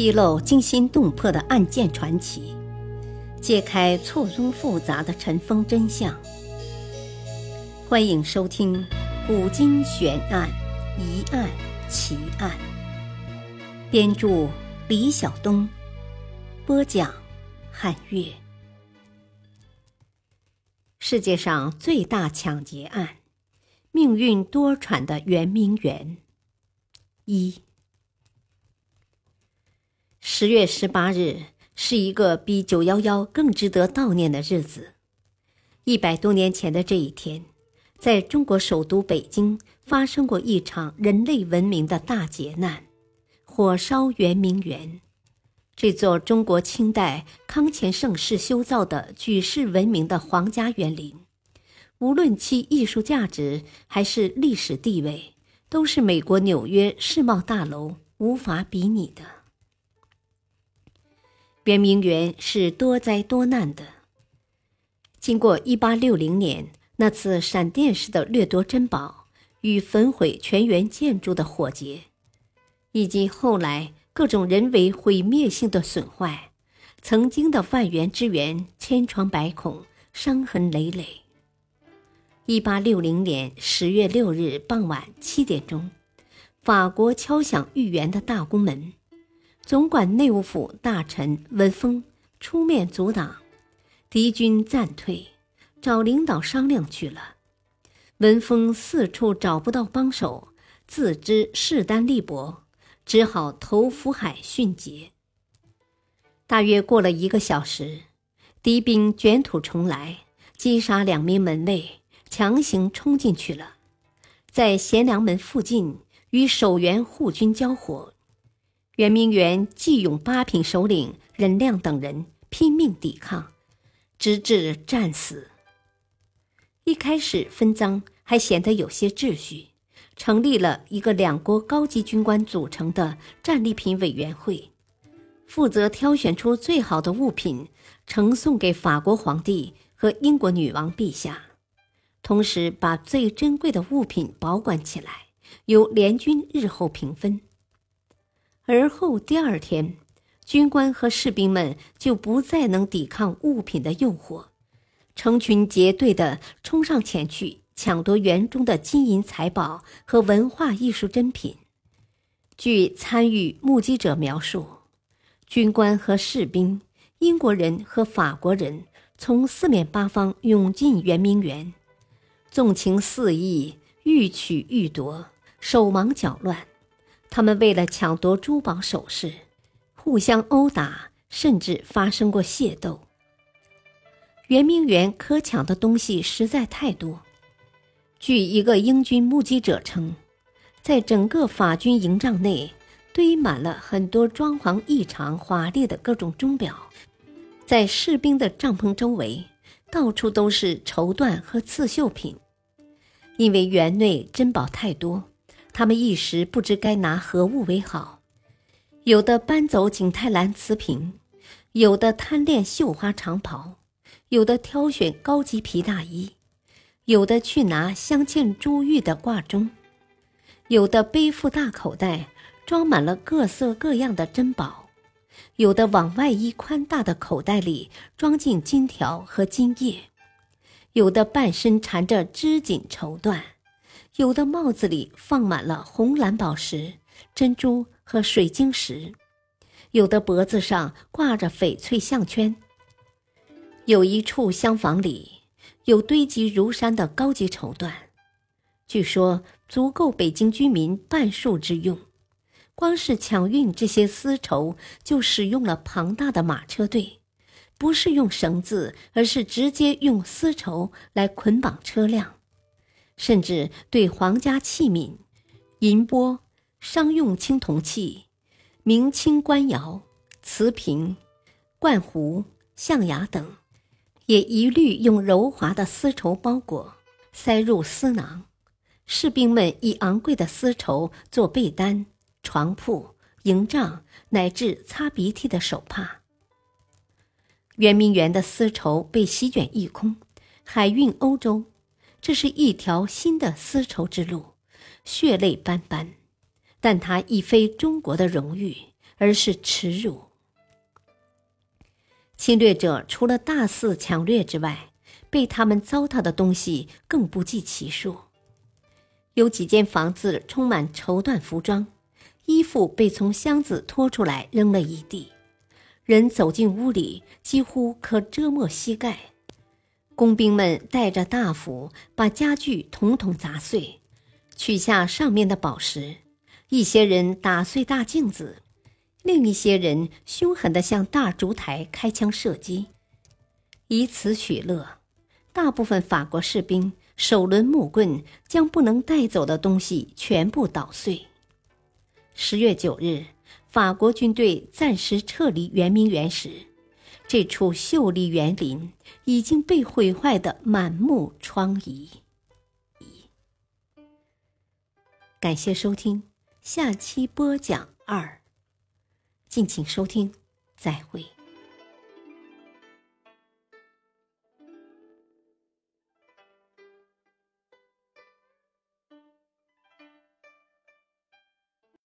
披露惊心动魄的案件传奇，揭开错综复杂的尘封真相。欢迎收听《古今悬案、疑案、奇案》。编著：李晓东，播讲：汉月。世界上最大抢劫案，命运多舛的圆明园。一。十月十八日是一个比九幺幺更值得悼念的日子。一百多年前的这一天，在中国首都北京发生过一场人类文明的大劫难——火烧圆明园。这座中国清代康乾盛世修造的举世闻名的皇家园林，无论其艺术价值还是历史地位，都是美国纽约世贸大楼无法比拟的。圆明园是多灾多难的。经过1860年那次闪电式的掠夺珍宝与焚毁全园建筑的火劫，以及后来各种人为毁灭性的损坏，曾经的万园之园千疮百孔、伤痕累累。1860年10月6日傍晚七点钟，法国敲响御园的大宫门。总管内务府大臣文峰出面阻挡，敌军暂退，找领导商量去了。文峰四处找不到帮手，自知势单力薄，只好投福海殉节。大约过了一个小时，敌兵卷土重来，击杀两名门卫，强行冲进去了，在贤良门附近与守园护军交火。圆明园纪勇八品首领任亮等人拼命抵抗，直至战死。一开始分赃还显得有些秩序，成立了一个两国高级军官组成的战利品委员会，负责挑选出最好的物品呈送给法国皇帝和英国女王陛下，同时把最珍贵的物品保管起来，由联军日后平分。而后第二天，军官和士兵们就不再能抵抗物品的诱惑，成群结队地冲上前去抢夺园中的金银财宝和文化艺术珍品。据参与目击者描述，军官和士兵、英国人和法国人从四面八方涌进圆明园，纵情肆意，欲取欲夺，手忙脚乱。他们为了抢夺珠宝首饰，互相殴打，甚至发生过械斗。圆明园可抢的东西实在太多。据一个英军目击者称，在整个法军营帐内堆满了很多装潢异常华丽的各种钟表，在士兵的帐篷周围，到处都是绸缎和刺绣品。因为园内珍宝太多。他们一时不知该拿何物为好，有的搬走景泰蓝瓷瓶，有的贪恋绣花长袍，有的挑选高级皮大衣，有的去拿镶嵌珠玉的挂钟，有的背负大口袋装满了各色各样的珍宝，有的往外衣宽大的口袋里装进金条和金叶，有的半身缠着织锦绸缎。有的帽子里放满了红蓝宝石、珍珠和水晶石，有的脖子上挂着翡翠项圈。有一处厢房里有堆积如山的高级绸缎，据说足够北京居民半数之用。光是抢运这些丝绸，就使用了庞大的马车队，不是用绳子，而是直接用丝绸来捆绑车辆。甚至对皇家器皿、银钵、商用青铜器、明清官窑、瓷瓶、罐壶、象牙等，也一律用柔滑的丝绸包裹，塞入丝囊。士兵们以昂贵的丝绸做被单、床铺、营帐，乃至擦鼻涕的手帕。圆明园的丝绸被席卷一空，海运欧洲。这是一条新的丝绸之路，血泪斑斑，但它亦非中国的荣誉，而是耻辱。侵略者除了大肆抢掠之外，被他们糟蹋的东西更不计其数。有几间房子充满绸缎服装，衣服被从箱子拖出来扔了一地，人走进屋里几乎可遮没膝盖。工兵们带着大斧，把家具统统砸碎，取下上面的宝石。一些人打碎大镜子。另一些人凶狠地向大烛台开枪射击，以此取乐。大部分法国士兵手抡木棍，将不能带走的东西全部捣碎。十月九日，法国军队暂时撤离圆明园时，这处秀丽园林已经被毁坏的满目疮痍。感谢收听，下期播讲二。敬请收听，再会。